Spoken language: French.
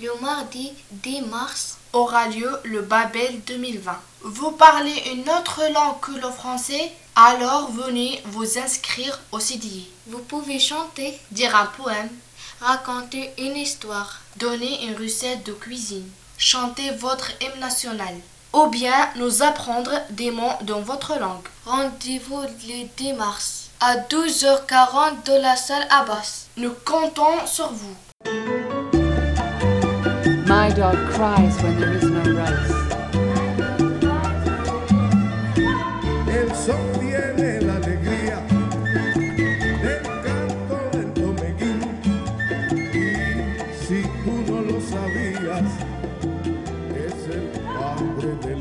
Le mardi 10 mars aura lieu le Babel 2020. Vous parlez une autre langue que le français Alors venez vous inscrire au CDI. Vous pouvez chanter, Dire un poème, raconter une histoire, donner une recette de cuisine, chanter votre hymne national ou bien nous apprendre des mots dans votre langue. Rendez-vous le 10 mars à 12h40 de la salle Abbas. Nous comptons sur vous. My dog cries when there is no rice. El sol tiene la alegría del canto del tomeguín. Y si tú no lo sabías, es el padre río.